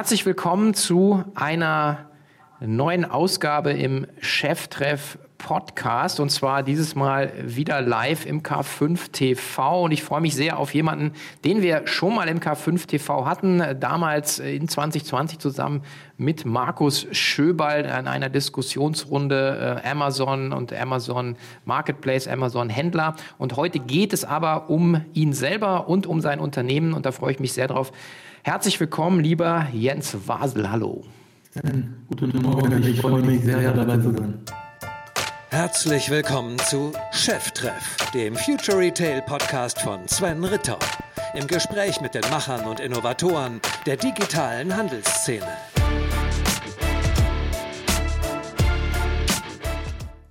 Herzlich willkommen zu einer neuen Ausgabe im Cheftreff Podcast. Und zwar dieses Mal wieder live im K5 TV und ich freue mich sehr auf jemanden, den wir schon mal im K5 TV hatten, damals in 2020 zusammen mit Markus Schöbald in einer Diskussionsrunde äh, Amazon und Amazon Marketplace, Amazon Händler. Und heute geht es aber um ihn selber und um sein Unternehmen. Und da freue ich mich sehr drauf. Herzlich willkommen, lieber Jens Wasel, hallo. Guten Morgen, ich freue mich sehr dabei zu sein. Herzlich willkommen zu Cheftreff, dem Future Retail Podcast von Sven Ritter. Im Gespräch mit den Machern und Innovatoren der digitalen Handelsszene.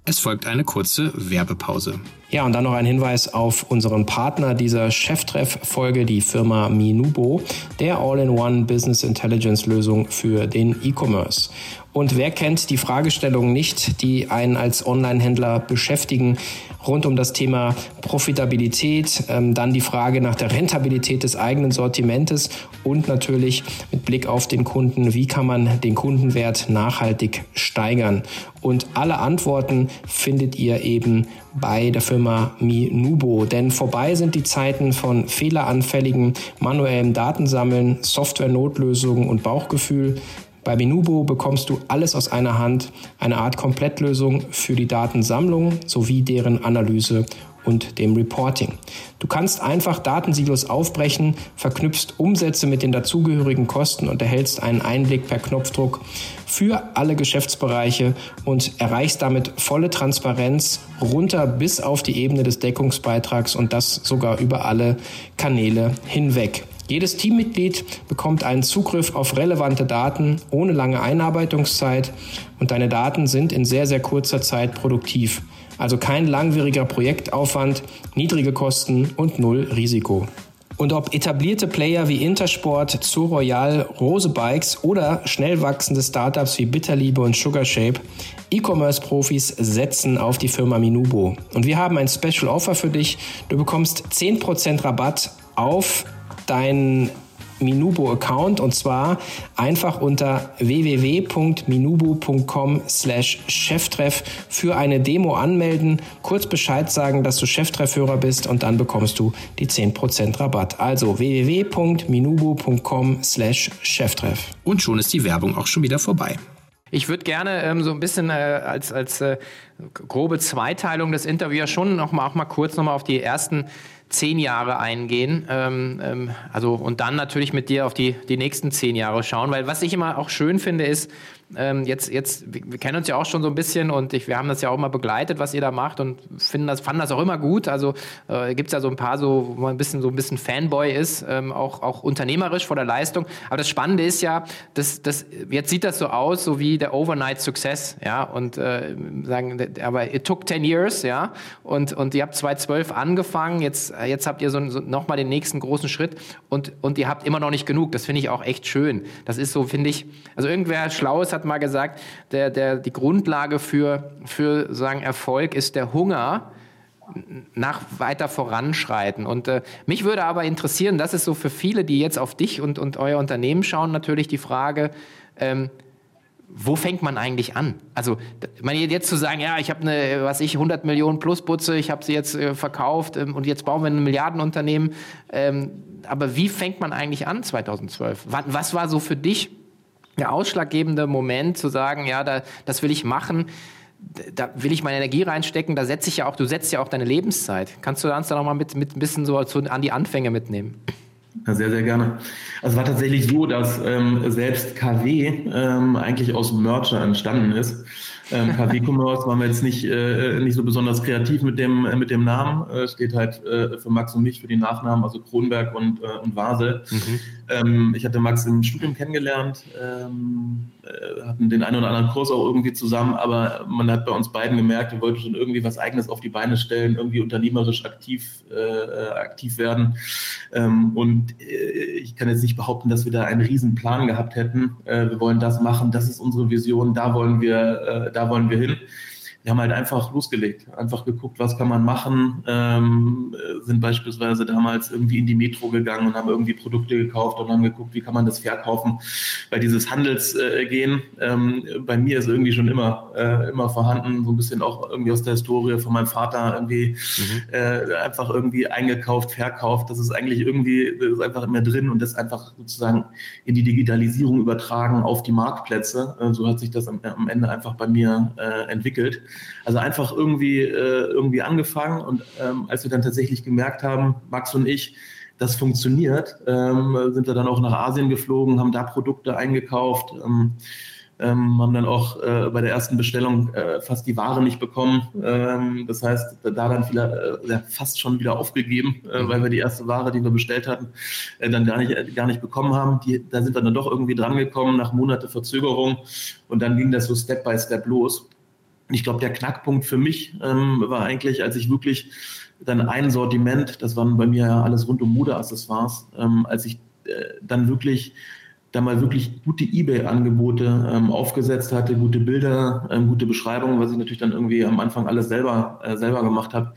Es folgt eine kurze Werbepause. Ja, und dann noch ein Hinweis auf unseren Partner dieser Cheftreff-Folge, die Firma Minubo, der All-in-One Business Intelligence Lösung für den E-Commerce. Und wer kennt die Fragestellungen nicht, die einen als Online-Händler beschäftigen, rund um das Thema Profitabilität, ähm, dann die Frage nach der Rentabilität des eigenen Sortimentes und natürlich mit Blick auf den Kunden, wie kann man den Kundenwert nachhaltig steigern. Und alle Antworten findet ihr eben bei der Firma Minubo. Denn vorbei sind die Zeiten von fehleranfälligen manuellem Datensammeln, Software-Notlösungen und Bauchgefühl. Bei Minubo bekommst du alles aus einer Hand, eine Art Komplettlösung für die Datensammlung sowie deren Analyse und dem Reporting. Du kannst einfach Datensilos aufbrechen, verknüpfst Umsätze mit den dazugehörigen Kosten und erhältst einen Einblick per Knopfdruck für alle Geschäftsbereiche und erreichst damit volle Transparenz runter bis auf die Ebene des Deckungsbeitrags und das sogar über alle Kanäle hinweg. Jedes Teammitglied bekommt einen Zugriff auf relevante Daten ohne lange Einarbeitungszeit und deine Daten sind in sehr, sehr kurzer Zeit produktiv. Also kein langwieriger Projektaufwand, niedrige Kosten und null Risiko. Und ob etablierte Player wie Intersport, Zoo Royal, Rose Bikes oder schnell wachsende Startups wie Bitterliebe und Sugarshape, E-Commerce-Profis setzen auf die Firma Minubo. Und wir haben ein Special Offer für dich. Du bekommst 10% Rabatt auf deinen Minubo-Account und zwar einfach unter www.minubo.com slash Cheftreff für eine Demo anmelden, kurz Bescheid sagen, dass du Cheftreffhörer bist und dann bekommst du die 10% Rabatt. Also www.minubo.com slash Cheftreff. Und schon ist die Werbung auch schon wieder vorbei. Ich würde gerne ähm, so ein bisschen äh, als, als äh, grobe Zweiteilung des Interviews schon noch mal, auch mal kurz noch mal auf die ersten zehn Jahre eingehen. Ähm, ähm, also und dann natürlich mit dir auf die, die nächsten zehn Jahre schauen. Weil was ich immer auch schön finde, ist, ähm, jetzt, jetzt, wir kennen uns ja auch schon so ein bisschen und ich, wir haben das ja auch mal begleitet, was ihr da macht und finden das, fanden das auch immer gut. Also äh, gibt es ja so ein paar, so, wo man ein bisschen so ein bisschen Fanboy ist, ähm, auch, auch unternehmerisch vor der Leistung. Aber das Spannende ist ja, dass, dass jetzt sieht das so aus, so wie der Overnight Success, ja, und äh, sagen, aber it took 10 years, ja, und, und ihr habt 2012 angefangen, jetzt, jetzt habt ihr so, so nochmal den nächsten großen Schritt und, und ihr habt immer noch nicht genug. Das finde ich auch echt schön. Das ist so, finde ich, also irgendwer Schlaues hat hat mal gesagt, der, der, die Grundlage für, für sagen, Erfolg ist der Hunger nach weiter voranschreiten. Und äh, mich würde aber interessieren, das ist so für viele, die jetzt auf dich und, und euer Unternehmen schauen, natürlich die Frage, ähm, wo fängt man eigentlich an? Also, man jetzt zu sagen, ja, ich habe eine, was ich, 100 Millionen Plusputze, ich habe sie jetzt äh, verkauft ähm, und jetzt bauen wir ein Milliardenunternehmen. Ähm, aber wie fängt man eigentlich an 2012? Was, was war so für dich der ausschlaggebende Moment zu sagen, ja, da, das will ich machen, da will ich meine Energie reinstecken, da setze ich ja auch, du setzt ja auch deine Lebenszeit. Kannst du uns da nochmal mit, mit ein bisschen so an die Anfänge mitnehmen? Ja, sehr, sehr gerne. Also es war tatsächlich so, dass ähm, selbst KW ähm, eigentlich aus Merger entstanden ist. Ähm, KW Commerce waren wir jetzt nicht, äh, nicht so besonders kreativ mit dem, äh, mit dem Namen. Äh, steht halt äh, für Max und mich, für die Nachnamen, also Kronberg und, äh, und Vasel. Mhm. Ähm, ich hatte Max im Studium kennengelernt, ähm, äh, hatten den einen oder anderen Kurs auch irgendwie zusammen, aber man hat bei uns beiden gemerkt, wir wollten schon irgendwie was Eigenes auf die Beine stellen, irgendwie unternehmerisch aktiv, äh, aktiv werden. Ähm, und äh, ich kann jetzt nicht behaupten, dass wir da einen riesen Plan gehabt hätten. Äh, wir wollen das machen, das ist unsere Vision, da wollen wir, da wollen wir hin. Wir haben halt einfach losgelegt, einfach geguckt, was kann man machen, ähm, sind beispielsweise damals irgendwie in die Metro gegangen und haben irgendwie Produkte gekauft und haben geguckt, wie kann man das verkaufen. Weil dieses Handelsgehen äh, ähm, bei mir ist irgendwie schon immer, äh, immer vorhanden, so ein bisschen auch irgendwie aus der Historie von meinem Vater irgendwie mhm. äh, einfach irgendwie eingekauft, verkauft. Das ist eigentlich irgendwie, das ist einfach immer drin und das einfach sozusagen in die Digitalisierung übertragen auf die Marktplätze. Äh, so hat sich das am, am Ende einfach bei mir äh, entwickelt. Also einfach irgendwie, äh, irgendwie angefangen und ähm, als wir dann tatsächlich gemerkt haben, Max und ich, das funktioniert, ähm, sind wir dann auch nach Asien geflogen, haben da Produkte eingekauft. Ähm, ähm, haben dann auch äh, bei der ersten Bestellung äh, fast die Ware nicht bekommen. Ähm, das heißt, da dann wieder, äh, fast schon wieder aufgegeben, äh, weil wir die erste Ware, die wir bestellt hatten, äh, dann gar nicht, äh, gar nicht bekommen haben. Die, da sind wir dann doch irgendwie drangekommen nach Monate Verzögerung und dann ging das so Step by Step los. Ich glaube, der Knackpunkt für mich ähm, war eigentlich, als ich wirklich dann ein Sortiment, das waren bei mir ja alles rund um Modeaccessoires, ähm, als ich äh, dann wirklich da mal wirklich gute eBay-Angebote ähm, aufgesetzt hatte, gute Bilder, ähm, gute Beschreibungen, was ich natürlich dann irgendwie am Anfang alles selber, äh, selber gemacht habe.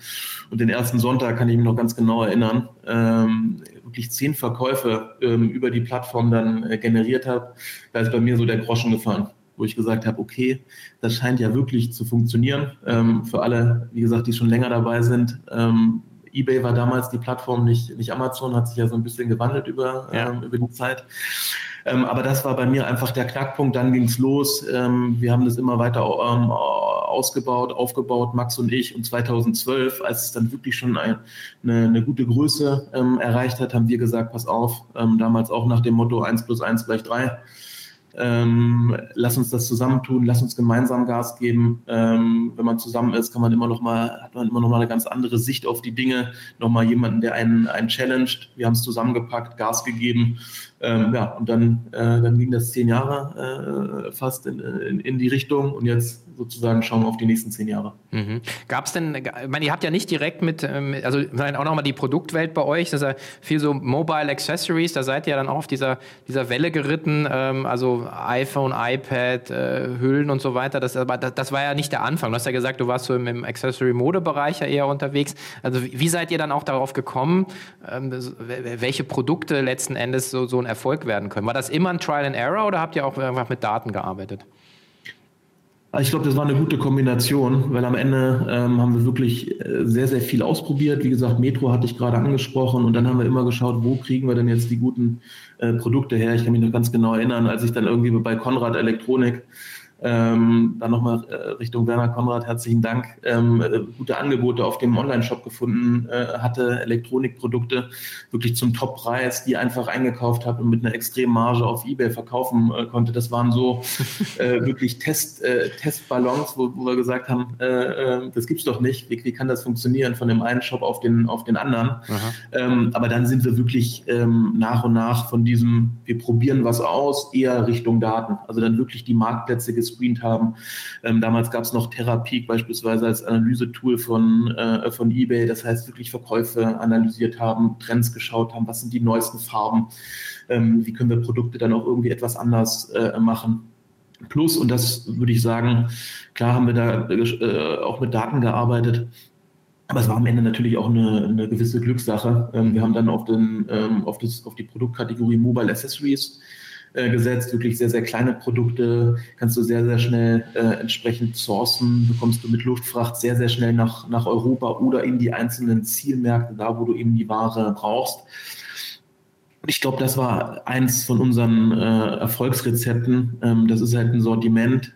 Und den ersten Sonntag kann ich mich noch ganz genau erinnern, ähm, wirklich zehn Verkäufe ähm, über die Plattform dann äh, generiert habe. Da ist bei mir so der Groschen gefallen, wo ich gesagt habe, okay, das scheint ja wirklich zu funktionieren. Ähm, für alle, wie gesagt, die schon länger dabei sind, ähm, eBay war damals die Plattform, nicht, nicht Amazon, hat sich ja so ein bisschen gewandelt über, ja. ähm, über die Zeit. Ähm, aber das war bei mir einfach der Knackpunkt. Dann ging es los. Ähm, wir haben das immer weiter ähm, ausgebaut, aufgebaut, Max und ich. Und 2012, als es dann wirklich schon ein, eine, eine, gute Größe erreicht hat, haben wir gesagt, pass auf, damals auch nach dem Motto 1 plus 1 gleich 3 ähm, lass uns das zusammentun, lass uns gemeinsam Gas geben. Ähm, wenn man zusammen ist, kann man immer noch mal, hat man immer noch mal eine ganz andere Sicht auf die Dinge, noch mal jemanden, der einen, einen challenged. Wir haben es zusammengepackt, Gas gegeben, ähm, ja, und dann, äh, dann ging das zehn Jahre äh, fast in, in, in die Richtung und jetzt sozusagen schauen auf die nächsten zehn Jahre. Mhm. Gab es denn, ich meine, ihr habt ja nicht direkt mit, ähm, also auch nochmal die Produktwelt bei euch, das ist ja viel so Mobile Accessories, da seid ihr dann auch auf dieser, dieser Welle geritten, ähm, also iPhone, iPad, äh, Hüllen und so weiter. Das, aber das, war ja nicht der Anfang. Du hast ja gesagt, du warst so im, Accessory-Mode-Bereich ja eher unterwegs. Also wie, wie, seid ihr dann auch darauf gekommen, ähm, welche Produkte letzten Endes so, so ein Erfolg werden können? War das immer ein Trial and Error oder habt ihr auch einfach mit Daten gearbeitet? Ich glaube, das war eine gute Kombination, weil am Ende ähm, haben wir wirklich äh, sehr, sehr viel ausprobiert. Wie gesagt, Metro hatte ich gerade angesprochen und dann haben wir immer geschaut, wo kriegen wir denn jetzt die guten äh, Produkte her. Ich kann mich noch ganz genau erinnern, als ich dann irgendwie bei Konrad Elektronik ähm, dann nochmal äh, Richtung Werner Konrad, herzlichen Dank. Ähm, äh, gute Angebote auf dem Online-Shop gefunden äh, hatte, Elektronikprodukte wirklich zum Top-Preis, die einfach eingekauft habe und mit einer extremen Marge auf Ebay verkaufen äh, konnte. Das waren so wirklich Test, Testballons, wo, wo wir gesagt haben, das gibt's doch nicht. Wie, wie, kann das funktionieren von dem einen Shop auf den, auf den anderen? Ähm, aber dann sind wir wirklich ähm, nach und nach von diesem, wir probieren was aus, eher Richtung Daten. Also dann wirklich die Marktplätze gesehen gescreent haben. Ähm, damals gab es noch Therapeak beispielsweise als Analysetool von, äh, von eBay, das heißt wirklich Verkäufe analysiert haben, Trends geschaut haben, was sind die neuesten Farben, ähm, wie können wir Produkte dann auch irgendwie etwas anders äh, machen. Plus, und das würde ich sagen, klar haben wir da äh, auch mit Daten gearbeitet, aber es war am Ende natürlich auch eine, eine gewisse Glückssache. Ähm, wir haben dann auf, den, ähm, auf, das, auf die Produktkategorie Mobile Accessories äh, gesetzt, wirklich sehr, sehr kleine Produkte, kannst du sehr, sehr schnell äh, entsprechend sourcen, bekommst du mit Luftfracht sehr, sehr schnell nach, nach Europa oder in die einzelnen Zielmärkte, da wo du eben die Ware brauchst. Ich glaube, das war eins von unseren äh, Erfolgsrezepten. Ähm, das ist halt ein Sortiment,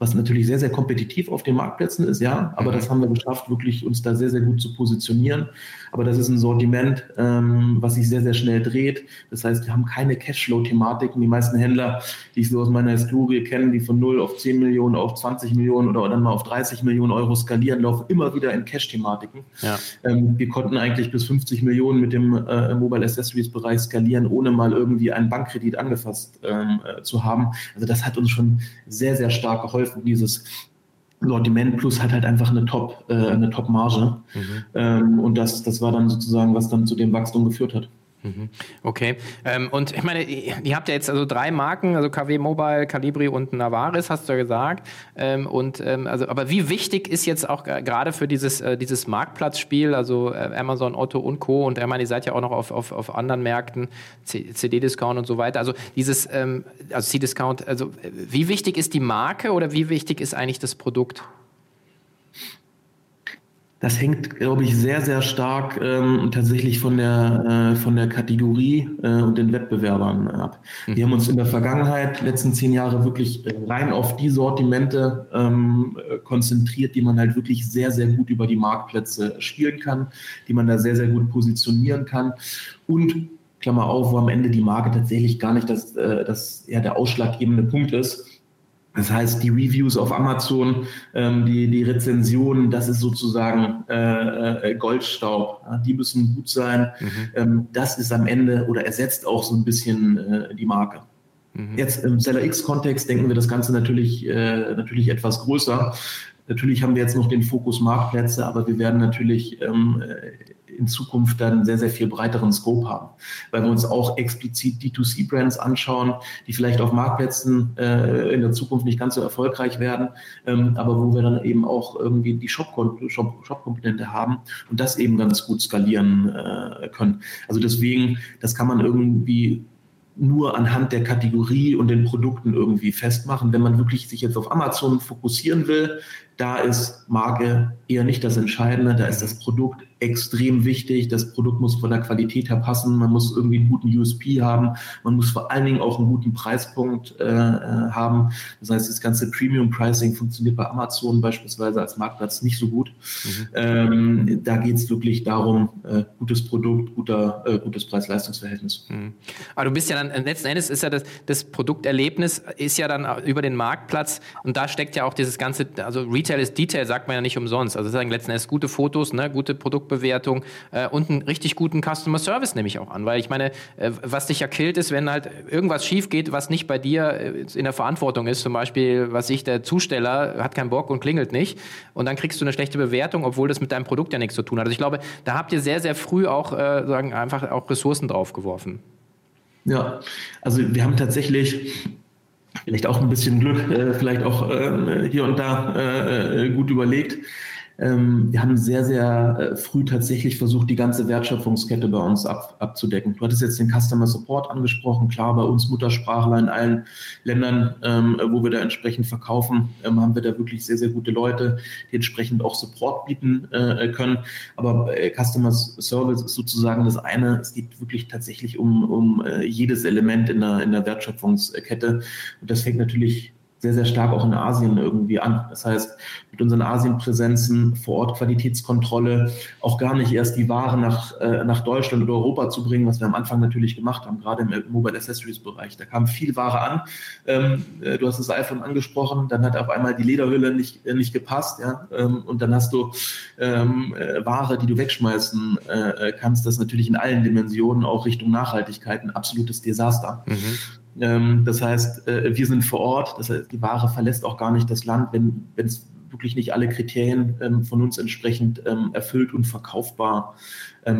was natürlich sehr, sehr kompetitiv auf den Marktplätzen ist, ja, aber mhm. das haben wir geschafft, wirklich uns da sehr, sehr gut zu positionieren. Aber das ist ein Sortiment, ähm, was sich sehr, sehr schnell dreht. Das heißt, wir haben keine Cashflow-Thematiken. Die meisten Händler, die ich so aus meiner Historie kenne, die von 0 auf 10 Millionen, auf 20 Millionen oder dann mal auf 30 Millionen Euro skalieren, laufen immer wieder in Cash-Thematiken. Ja. Ähm, wir konnten eigentlich bis 50 Millionen mit dem äh, Mobile Accessories-Bereich skalieren, ohne mal irgendwie einen Bankkredit angefasst ähm, äh, zu haben. Also das hat uns schon sehr, sehr stark geholfen geholfen. Dieses Sortiment Plus hat halt einfach eine Top, äh, eine Top-Marge. Mhm. Ähm, und das, das war dann sozusagen, was dann zu dem Wachstum geführt hat. Mhm. Okay. Ähm, und ich meine, ihr habt ja jetzt also drei Marken, also KW Mobile, Calibri und Navaris, hast du ja gesagt. Ähm, und ähm, also, aber wie wichtig ist jetzt auch gerade für dieses, äh, dieses Marktplatzspiel, also äh, Amazon, Otto und Co. Und ich meine, ihr seid ja auch noch auf, auf, auf anderen Märkten, CD-Discount und so weiter. Also dieses, also C-Discount, also wie wichtig ist die Marke oder wie wichtig ist eigentlich das Produkt? Das hängt, glaube ich, sehr, sehr stark ähm, tatsächlich von der, äh, von der Kategorie äh, und den Wettbewerbern ab. Mhm. Wir haben uns in der Vergangenheit, letzten zehn Jahre, wirklich rein auf die Sortimente ähm, konzentriert, die man halt wirklich sehr, sehr gut über die Marktplätze spielen kann, die man da sehr, sehr gut positionieren kann. Und Klammer auf, wo am Ende die Marke tatsächlich gar nicht das, äh, das eher der ausschlaggebende Punkt ist, das heißt, die Reviews auf Amazon, ähm, die, die Rezensionen, das ist sozusagen äh, äh, Goldstaub. Ja, die müssen gut sein. Mhm. Ähm, das ist am Ende oder ersetzt auch so ein bisschen äh, die Marke. Mhm. Jetzt im Seller X-Kontext denken wir das Ganze natürlich, äh, natürlich etwas größer. Natürlich haben wir jetzt noch den Fokus Marktplätze, aber wir werden natürlich ähm, in Zukunft dann sehr, sehr viel breiteren Scope haben, weil wir uns auch explizit D2C-Brands anschauen, die vielleicht auf Marktplätzen äh, in der Zukunft nicht ganz so erfolgreich werden, ähm, aber wo wir dann eben auch irgendwie die Shop-Komponente Shop, haben und das eben ganz gut skalieren äh, können. Also deswegen, das kann man irgendwie nur anhand der Kategorie und den Produkten irgendwie festmachen. Wenn man wirklich sich jetzt auf Amazon fokussieren will, da ist Marke eher nicht das Entscheidende, da ist das Produkt extrem wichtig. Das Produkt muss von der Qualität her passen, man muss irgendwie einen guten USP haben, man muss vor allen Dingen auch einen guten Preispunkt äh, äh, haben. Das heißt, das ganze Premium Pricing funktioniert bei Amazon beispielsweise als Marktplatz nicht so gut. Mhm. Ähm, da geht es wirklich darum, äh, gutes Produkt, guter, äh, gutes Preis-Leistungs-Verhältnis. Mhm. Aber du bist ja dann, letzten Endes ist ja das, das Produkterlebnis ist ja dann über den Marktplatz und da steckt ja auch dieses ganze, also Retail Detail ist Detail, sagt man ja nicht umsonst. Also sagen letzten Endes gute Fotos, ne, gute Produktbewertung äh, und einen richtig guten Customer Service nehme ich auch an. Weil ich meine, äh, was dich ja killt, ist, wenn halt irgendwas schief geht, was nicht bei dir äh, in der Verantwortung ist. Zum Beispiel, was ich, der Zusteller hat keinen Bock und klingelt nicht. Und dann kriegst du eine schlechte Bewertung, obwohl das mit deinem Produkt ja nichts zu tun hat. Also ich glaube, da habt ihr sehr, sehr früh auch äh, sagen, einfach auch Ressourcen draufgeworfen. Ja, also wir haben tatsächlich vielleicht auch ein bisschen Glück, äh, vielleicht auch äh, hier und da äh, äh gut überlegt. Ähm, wir haben sehr, sehr äh, früh tatsächlich versucht, die ganze Wertschöpfungskette bei uns ab, abzudecken. Du hattest jetzt den Customer Support angesprochen. Klar, bei uns Muttersprachler in allen Ländern, ähm, wo wir da entsprechend verkaufen, ähm, haben wir da wirklich sehr, sehr gute Leute, die entsprechend auch Support bieten äh, können. Aber äh, Customer Service ist sozusagen das eine. Es geht wirklich tatsächlich um, um äh, jedes Element in der, in der Wertschöpfungskette. Und das fängt natürlich sehr, sehr stark auch in Asien irgendwie an. Das heißt, mit unseren Asienpräsenzen vor Ort Qualitätskontrolle auch gar nicht erst die Ware nach, äh, nach Deutschland oder Europa zu bringen, was wir am Anfang natürlich gemacht haben, gerade im Mobile Accessories Bereich. Da kam viel Ware an. Ähm, äh, du hast das iPhone angesprochen, dann hat auf einmal die Lederhülle nicht, äh, nicht gepasst, ja, ähm, und dann hast du ähm, äh, Ware, die du wegschmeißen äh, äh, kannst. Das natürlich in allen Dimensionen, auch Richtung Nachhaltigkeit, ein absolutes Desaster. Mhm. Ähm, das heißt, äh, wir sind vor Ort, das heißt, die Ware verlässt auch gar nicht das Land, wenn es wirklich nicht alle Kriterien ähm, von uns entsprechend ähm, erfüllt und verkaufbar,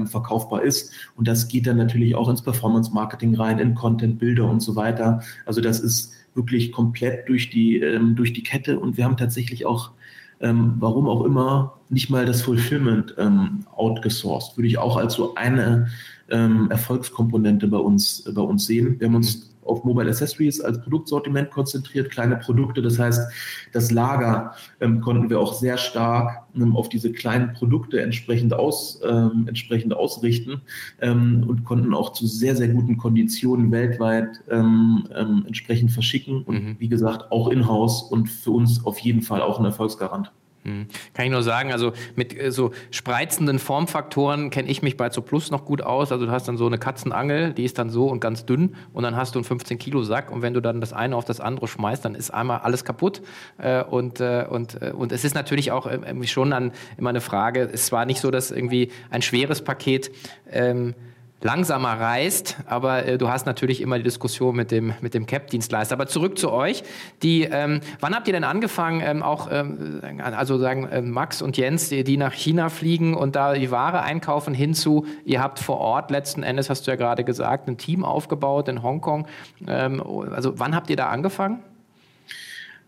verkaufbar ist. Und das geht dann natürlich auch ins Performance-Marketing rein, in Content, Bilder und so weiter. Also das ist wirklich komplett durch die, durch die Kette und wir haben tatsächlich auch ähm, warum auch immer, nicht mal das Fulfillment ähm, outgesourced. Würde ich auch als so eine ähm, Erfolgskomponente bei uns, bei uns sehen. Wir haben uns auf Mobile Accessories als Produktsortiment konzentriert, kleine Produkte. Das heißt, das Lager ähm, konnten wir auch sehr stark ähm, auf diese kleinen Produkte entsprechend, aus, ähm, entsprechend ausrichten ähm, und konnten auch zu sehr, sehr guten Konditionen weltweit ähm, ähm, entsprechend verschicken. Und mhm. wie gesagt, auch in-house und für uns auf jeden Fall auch ein Erfolgsgarant. Hm. Kann ich nur sagen, also mit äh, so spreizenden Formfaktoren kenne ich mich bei Zo Plus noch gut aus. Also du hast dann so eine Katzenangel, die ist dann so und ganz dünn und dann hast du einen 15 Kilo Sack und wenn du dann das eine auf das andere schmeißt, dann ist einmal alles kaputt. Äh, und, äh, und, und es ist natürlich auch schon dann immer eine Frage, es war nicht so, dass irgendwie ein schweres Paket ähm, langsamer reist, aber äh, du hast natürlich immer die Diskussion mit dem, mit dem CAP-Dienstleister. Aber zurück zu euch. Die, ähm, wann habt ihr denn angefangen, ähm, auch, ähm, also sagen äh, Max und Jens, die, die, nach China fliegen und da die Ware einkaufen, hinzu, ihr habt vor Ort letzten Endes, hast du ja gerade gesagt, ein Team aufgebaut in Hongkong. Ähm, also wann habt ihr da angefangen?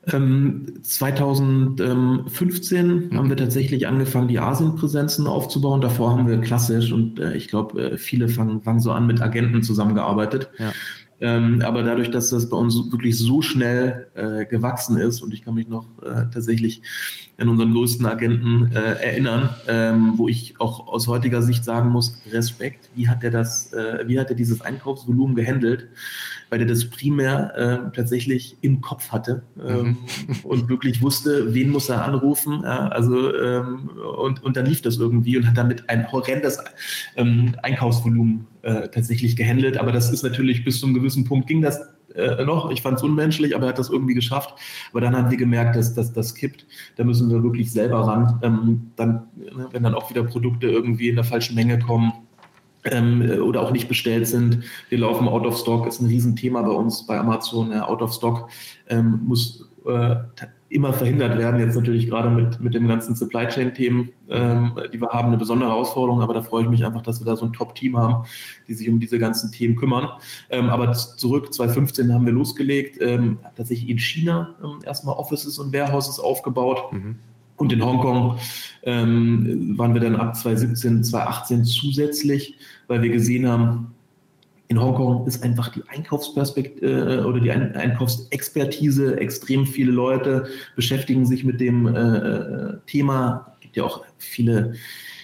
2015 ähm, haben wir tatsächlich angefangen, die Asienpräsenzen aufzubauen. Davor haben wir klassisch und äh, ich glaube, äh, viele fangen, fangen so an mit Agenten zusammengearbeitet. Ja. Ähm, aber dadurch, dass das bei uns wirklich so schnell äh, gewachsen ist und ich kann mich noch äh, tatsächlich an unseren größten Agenten äh, erinnern, ähm, wo ich auch aus heutiger Sicht sagen muss, Respekt, wie hat er das, äh, wie hat er dieses Einkaufsvolumen gehandelt? Weil er das primär äh, tatsächlich im Kopf hatte ähm, mhm. und wirklich wusste, wen muss er anrufen. Ja, also ähm, und, und dann lief das irgendwie und hat damit ein horrendes ähm, Einkaufsvolumen äh, tatsächlich gehandelt. Aber das ist natürlich bis zu einem gewissen Punkt ging das äh, noch. Ich fand es unmenschlich, aber er hat das irgendwie geschafft. Aber dann haben wir gemerkt, dass, dass das kippt. Da müssen wir wirklich selber ran. Ähm, dann, ne, wenn dann auch wieder Produkte irgendwie in der falschen Menge kommen, ähm, oder auch nicht bestellt sind. Wir laufen out of stock, ist ein Riesenthema bei uns bei Amazon. Ja, out of stock ähm, muss äh, immer verhindert werden. Jetzt natürlich gerade mit, mit den ganzen Supply Chain-Themen, ähm, die wir haben, eine besondere Herausforderung, aber da freue ich mich einfach, dass wir da so ein Top-Team haben, die sich um diese ganzen Themen kümmern. Ähm, aber zurück, 2015 haben wir losgelegt, ähm, tatsächlich in China ähm, erstmal Offices und Warehouses aufgebaut. Mhm. Und in Hongkong ähm, waren wir dann ab 2017, 2018 zusätzlich, weil wir gesehen haben, in Hongkong ist einfach die Einkaufsperspektive äh, oder die Einkaufsexpertise, extrem viele Leute beschäftigen sich mit dem äh, äh Thema. Es gibt ja auch viele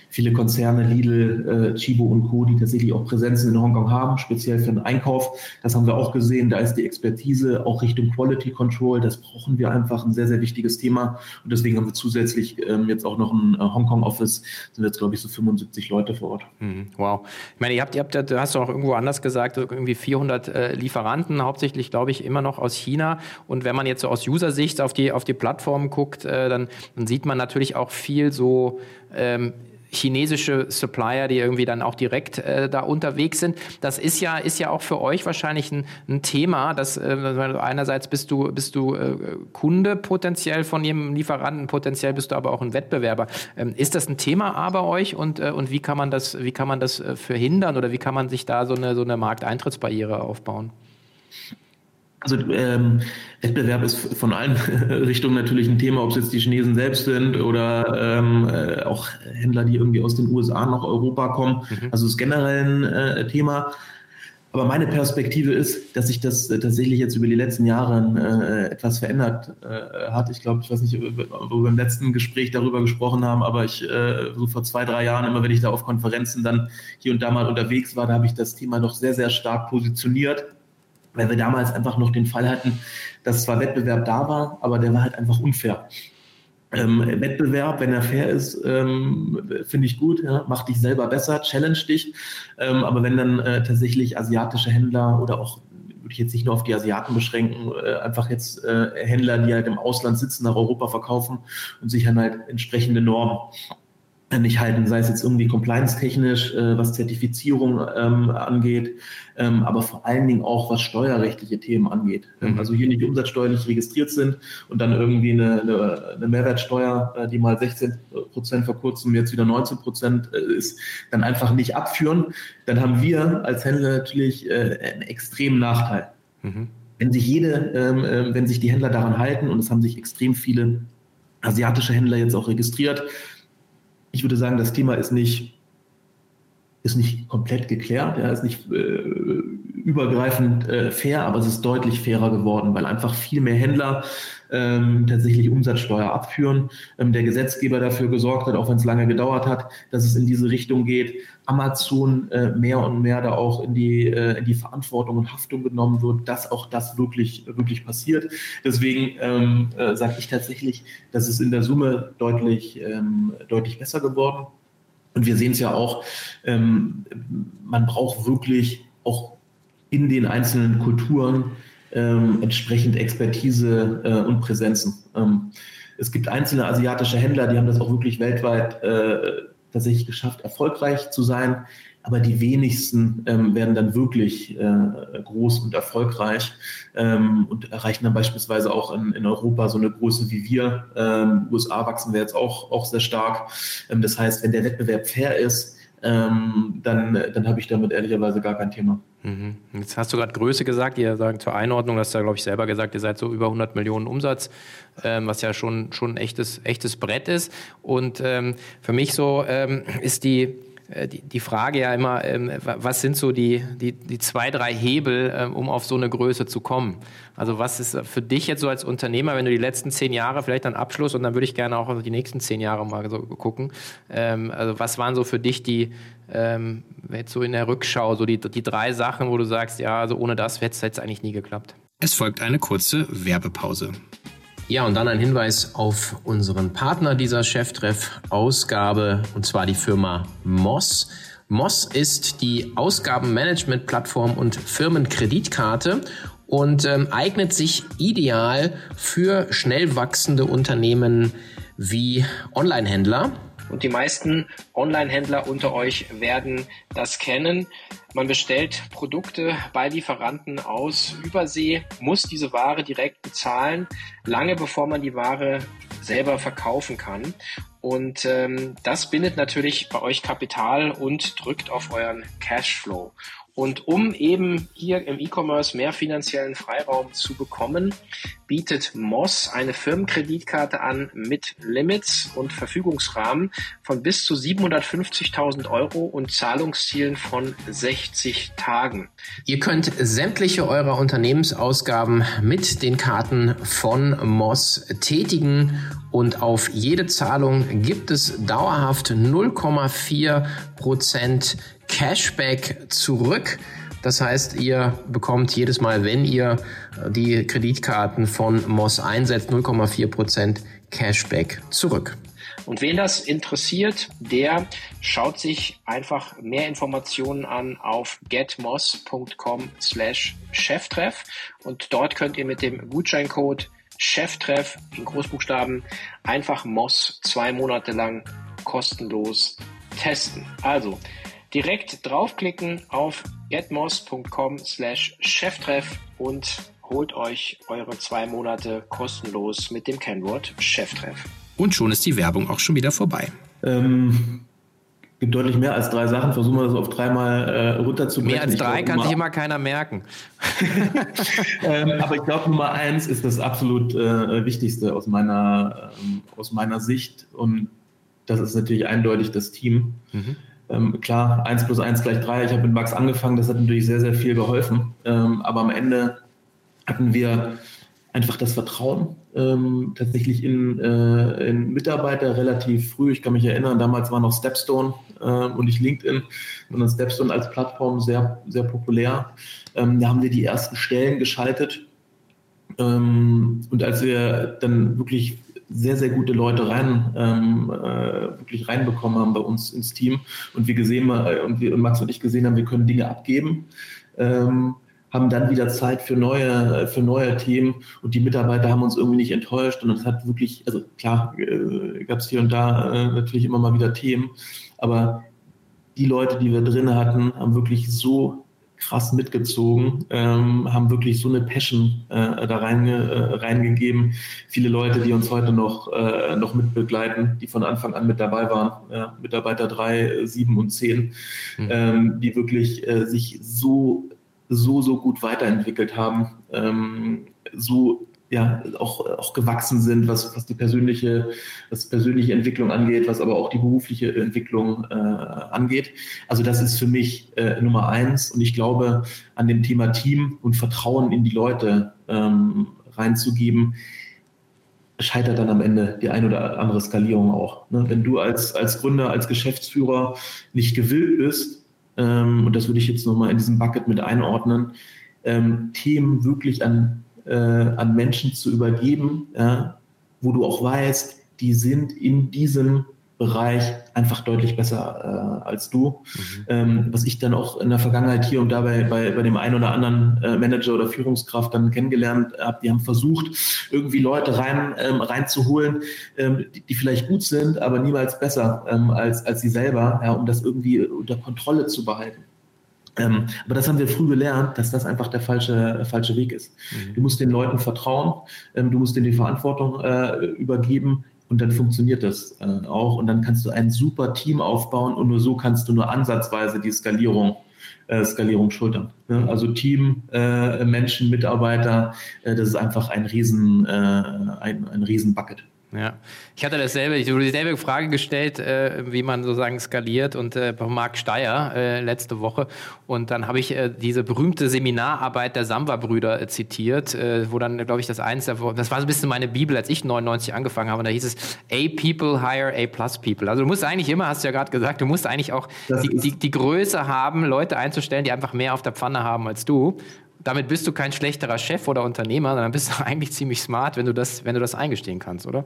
viele Konzerne, Lidl, äh, Chibo und Co., die tatsächlich auch Präsenzen in Hongkong haben, speziell für den Einkauf. Das haben wir auch gesehen. Da ist die Expertise auch Richtung Quality Control. Das brauchen wir einfach, ein sehr, sehr wichtiges Thema. Und deswegen haben wir zusätzlich ähm, jetzt auch noch ein äh, Hongkong-Office. Sind jetzt, glaube ich, so 75 Leute vor Ort. Mhm. Wow. Ich meine, ihr habt, ihr habt, du hast auch irgendwo anders gesagt, irgendwie 400 äh, Lieferanten, hauptsächlich, glaube ich, immer noch aus China. Und wenn man jetzt so aus User-Sicht auf die, auf die Plattform guckt, äh, dann, dann sieht man natürlich auch viel so, ähm, chinesische Supplier, die irgendwie dann auch direkt äh, da unterwegs sind. Das ist ja, ist ja auch für euch wahrscheinlich ein, ein Thema. Dass, äh, einerseits bist du, bist du äh, Kunde potenziell von jedem Lieferanten, potenziell bist du aber auch ein Wettbewerber. Ähm, ist das ein Thema A bei euch und, äh, und wie kann man das, wie kann man das äh, verhindern oder wie kann man sich da so eine, so eine Markteintrittsbarriere aufbauen? Also ähm, Wettbewerb ist von allen Richtungen natürlich ein Thema, ob es jetzt die Chinesen selbst sind oder ähm, äh, auch Händler, die irgendwie aus den USA nach Europa kommen. Mhm. Also es ist generell ein äh, Thema. Aber meine Perspektive ist, dass sich das äh, tatsächlich jetzt über die letzten Jahre äh, etwas verändert äh, hat. Ich glaube, ich weiß nicht, wo wir im letzten Gespräch darüber gesprochen haben, aber ich äh, so vor zwei, drei Jahren, immer wenn ich da auf Konferenzen dann hier und da mal unterwegs war, da habe ich das Thema noch sehr, sehr stark positioniert weil wir damals einfach noch den Fall hatten, dass zwar Wettbewerb da war, aber der war halt einfach unfair. Ähm, Wettbewerb, wenn er fair ist, ähm, finde ich gut, ja, macht dich selber besser, challenge dich. Ähm, aber wenn dann äh, tatsächlich asiatische Händler oder auch würde ich jetzt nicht nur auf die Asiaten beschränken, äh, einfach jetzt äh, Händler, die halt im Ausland sitzen, nach Europa verkaufen und sich dann halt entsprechende Normen nicht halten, sei es jetzt irgendwie compliance-technisch, äh, was Zertifizierung ähm, angeht, ähm, aber vor allen Dingen auch was steuerrechtliche Themen angeht. Ähm, mhm. Also hier nicht umsatzsteuerlich registriert sind und dann irgendwie eine, eine, eine Mehrwertsteuer, äh, die mal 16 Prozent vor kurzem jetzt wieder 19 Prozent äh, ist, dann einfach nicht abführen, dann haben wir als Händler natürlich äh, einen extremen Nachteil. Mhm. Wenn sich jede, ähm, äh, wenn sich die Händler daran halten und es haben sich extrem viele asiatische Händler jetzt auch registriert, ich würde sagen, das Thema ist nicht, ist nicht komplett geklärt, ja, ist nicht äh, übergreifend äh, fair, aber es ist deutlich fairer geworden, weil einfach viel mehr Händler ähm, tatsächlich Umsatzsteuer abführen. Ähm, der Gesetzgeber dafür gesorgt hat, auch wenn es lange gedauert hat, dass es in diese Richtung geht. Amazon äh, mehr und mehr da auch in die, äh, in die Verantwortung und Haftung genommen wird, dass auch das wirklich, wirklich passiert. Deswegen ähm, äh, sage ich tatsächlich, dass es in der Summe deutlich, ähm, deutlich besser geworden. Und wir sehen es ja auch, ähm, man braucht wirklich auch in den einzelnen Kulturen ähm, entsprechend Expertise äh, und Präsenzen. Ähm, es gibt einzelne asiatische Händler, die haben das auch wirklich weltweit äh, tatsächlich geschafft, erfolgreich zu sein. aber die wenigsten ähm, werden dann wirklich äh, groß und erfolgreich ähm, und erreichen dann beispielsweise auch in, in Europa so eine Größe wie wir. Ähm, USA wachsen wir jetzt auch, auch sehr stark. Ähm, das heißt, wenn der Wettbewerb fair ist, ähm, dann, dann habe ich damit ehrlicherweise gar kein Thema. Mhm. Jetzt hast du gerade Größe gesagt, ihr sagt zur Einordnung, hast du ja, glaube ich, selber gesagt, ihr seid so über 100 Millionen Umsatz, ähm, was ja schon, schon ein echtes, echtes Brett ist. Und ähm, für mich so ähm, ist die, die, die Frage ja immer, ähm, was sind so die, die, die zwei, drei Hebel, ähm, um auf so eine Größe zu kommen? Also was ist für dich jetzt so als Unternehmer, wenn du die letzten zehn Jahre, vielleicht dann Abschluss und dann würde ich gerne auch die nächsten zehn Jahre mal so gucken, ähm, also was waren so für dich die, jetzt so in der Rückschau, so die, die drei Sachen, wo du sagst, ja, also ohne das hätte es eigentlich nie geklappt? Es folgt eine kurze Werbepause. Ja, und dann ein Hinweis auf unseren Partner dieser Cheftreff-Ausgabe, und zwar die Firma Moss. Moss ist die Ausgabenmanagement-Plattform und Firmenkreditkarte und ähm, eignet sich ideal für schnell wachsende Unternehmen wie Online-Händler. Und die meisten Online-Händler unter euch werden das kennen. Man bestellt Produkte bei Lieferanten aus Übersee, muss diese Ware direkt bezahlen, lange bevor man die Ware selber verkaufen kann. Und ähm, das bindet natürlich bei euch Kapital und drückt auf euren Cashflow. Und um eben hier im E-Commerce mehr finanziellen Freiraum zu bekommen, bietet Moss eine Firmenkreditkarte an mit Limits und Verfügungsrahmen von bis zu 750.000 Euro und Zahlungszielen von 60 Tagen. Ihr könnt sämtliche eurer Unternehmensausgaben mit den Karten von Moss tätigen und auf jede Zahlung gibt es dauerhaft 0,4 Prozent Cashback zurück. Das heißt, ihr bekommt jedes Mal, wenn ihr die Kreditkarten von Moss einsetzt, 0,4% Cashback zurück. Und wen das interessiert, der schaut sich einfach mehr Informationen an auf getmoss.com slash Cheftreff und dort könnt ihr mit dem Gutscheincode Cheftreff in Großbuchstaben einfach Moss zwei Monate lang kostenlos testen. Also direkt draufklicken auf getmos.com slash Cheftreff und holt euch eure zwei Monate kostenlos mit dem Kennwort Cheftreff. Und schon ist die Werbung auch schon wieder vorbei. Ähm, gibt deutlich mehr als drei Sachen. Versuchen wir das auf dreimal äh, runterzubrechen. Mehr als drei glaub, kann sich immer keiner merken. ähm, aber ich glaube, Nummer eins ist das absolut äh, Wichtigste aus meiner, ähm, aus meiner Sicht. Und das ist natürlich eindeutig das Team. Mhm. Ähm, klar, 1 plus 1 gleich 3. Ich habe mit Max angefangen, das hat natürlich sehr, sehr viel geholfen. Ähm, aber am Ende hatten wir einfach das Vertrauen ähm, tatsächlich in, äh, in, Mitarbeiter relativ früh. Ich kann mich erinnern, damals war noch Stepstone äh, und nicht LinkedIn, sondern Stepstone als Plattform sehr, sehr populär. Ähm, da haben wir die ersten Stellen geschaltet. Ähm, und als wir dann wirklich sehr, sehr gute Leute rein, ähm, äh, wirklich reinbekommen haben bei uns ins Team. Und wir gesehen äh, und, wir, und Max und ich gesehen haben, wir können Dinge abgeben, ähm, haben dann wieder Zeit für neue, für neue Themen. Und die Mitarbeiter haben uns irgendwie nicht enttäuscht. Und es hat wirklich, also klar, äh, gab es hier und da äh, natürlich immer mal wieder Themen, aber die Leute, die wir drin hatten, haben wirklich so krass mitgezogen, ähm, haben wirklich so eine Passion äh, da rein, äh, reingegeben. Viele Leute, die uns heute noch, äh, noch mitbegleiten, die von Anfang an mit dabei waren, ja, Mitarbeiter drei, sieben und zehn, mhm. ähm, die wirklich äh, sich so, so, so gut weiterentwickelt haben, ähm, so ja auch, auch gewachsen sind, was, was die persönliche, was persönliche Entwicklung angeht, was aber auch die berufliche Entwicklung äh, angeht. Also das ist für mich äh, Nummer eins und ich glaube, an dem Thema Team und Vertrauen in die Leute ähm, reinzugeben, scheitert dann am Ende die ein oder andere Skalierung auch. Ne? Wenn du als, als Gründer, als Geschäftsführer nicht gewillt bist, ähm, und das würde ich jetzt nochmal in diesem Bucket mit einordnen, ähm, Themen wirklich an äh, an Menschen zu übergeben, ja, wo du auch weißt, die sind in diesem Bereich einfach deutlich besser äh, als du. Mhm. Ähm, was ich dann auch in der Vergangenheit hier und dabei bei, bei dem einen oder anderen äh, Manager oder Führungskraft dann kennengelernt habe, die haben versucht, irgendwie Leute rein, ähm, reinzuholen, ähm, die, die, vielleicht gut sind, aber niemals besser ähm, als, als sie selber, ja, um das irgendwie unter Kontrolle zu behalten. Ähm, aber das haben wir früh gelernt, dass das einfach der falsche, falsche Weg ist. Mhm. Du musst den Leuten vertrauen, ähm, du musst denen die Verantwortung äh, übergeben und dann funktioniert das äh, auch und dann kannst du ein super Team aufbauen und nur so kannst du nur ansatzweise die Skalierung äh, Skalierung schultern. Ne? Also Team, äh, Menschen, Mitarbeiter, äh, das ist einfach ein riesen, äh, ein, ein riesen Bucket. Ja, ich hatte dasselbe, ich wurde dieselbe Frage gestellt, äh, wie man sozusagen skaliert und äh, bei Marc Steyer äh, letzte Woche. Und dann habe ich äh, diese berühmte Seminararbeit der Samba-Brüder äh, zitiert, äh, wo dann, glaube ich, das eins, das war so ein bisschen meine Bibel, als ich 99 angefangen habe. Und da hieß es A people hire A plus people. Also du musst eigentlich immer, hast du ja gerade gesagt, du musst eigentlich auch die, die, die Größe haben, Leute einzustellen, die einfach mehr auf der Pfanne haben als du damit bist du kein schlechterer Chef oder Unternehmer, sondern bist du eigentlich ziemlich smart, wenn du das, wenn du das eingestehen kannst, oder?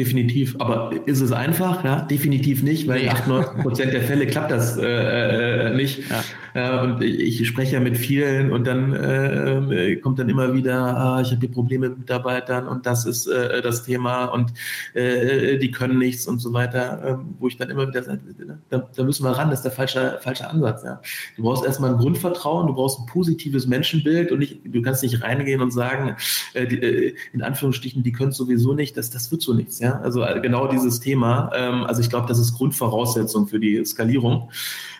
Definitiv. Aber ist es einfach? Ja, definitiv nicht, weil nee. 98 Prozent der Fälle klappt das äh, äh, nicht. Ja. Äh, und ich, ich spreche ja mit vielen und dann äh, kommt dann immer wieder, ah, ich habe hier Probleme mit Mitarbeitern und das ist äh, das Thema und äh, die können nichts und so weiter, ähm, wo ich dann immer wieder sage, da, da, müssen wir ran, das ist der falsche, falsche Ansatz. Ja. Du brauchst erstmal ein Grundvertrauen, du brauchst ein positives Menschenbild und nicht, du kannst nicht reingehen und sagen, äh, die, äh, in Anführungsstrichen, die können sowieso nicht, das, das wird so nichts. Ja. Also genau dieses Thema, ähm, also ich glaube, das ist Grundvoraussetzung für die Skalierung.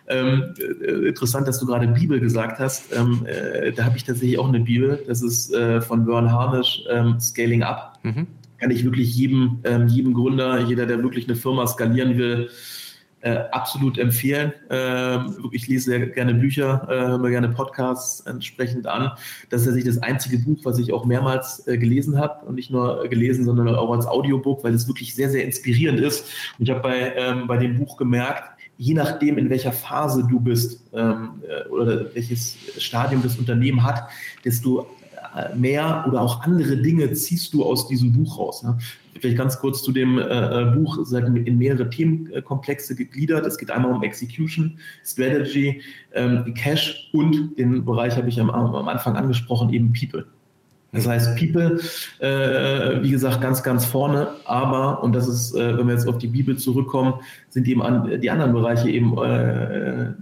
Ähm, äh, interessant, dass du gerade Bibel gesagt hast. Ähm, äh, da habe ich tatsächlich auch eine Bibel. Das ist äh, von Vern Harnisch, ähm, Scaling Up. Mhm. Kann ich wirklich jedem, ähm, jedem Gründer, jeder, der wirklich eine Firma skalieren will, äh, absolut empfehlen. Ähm, ich lese sehr gerne Bücher, äh, höre mir gerne Podcasts entsprechend an. Das ist tatsächlich das einzige Buch, was ich auch mehrmals äh, gelesen habe und nicht nur gelesen, sondern auch als Audiobook, weil es wirklich sehr, sehr inspirierend ist. Und ich habe bei, ähm, bei dem Buch gemerkt, je nachdem, in welcher Phase du bist ähm, äh, oder welches Stadium das Unternehmen hat, desto mehr oder auch andere Dinge ziehst du aus diesem Buch raus. Ne? Vielleicht ganz kurz zu dem äh, äh Buch, in mehrere Themenkomplexe gegliedert. Es geht einmal um Execution, Strategy, ähm, Cash und den Bereich habe ich am, am Anfang angesprochen, eben People. Das heißt, People, äh, wie gesagt, ganz, ganz vorne, aber, und das ist, äh, wenn wir jetzt auf die Bibel zurückkommen, sind eben an, die anderen Bereiche eben äh,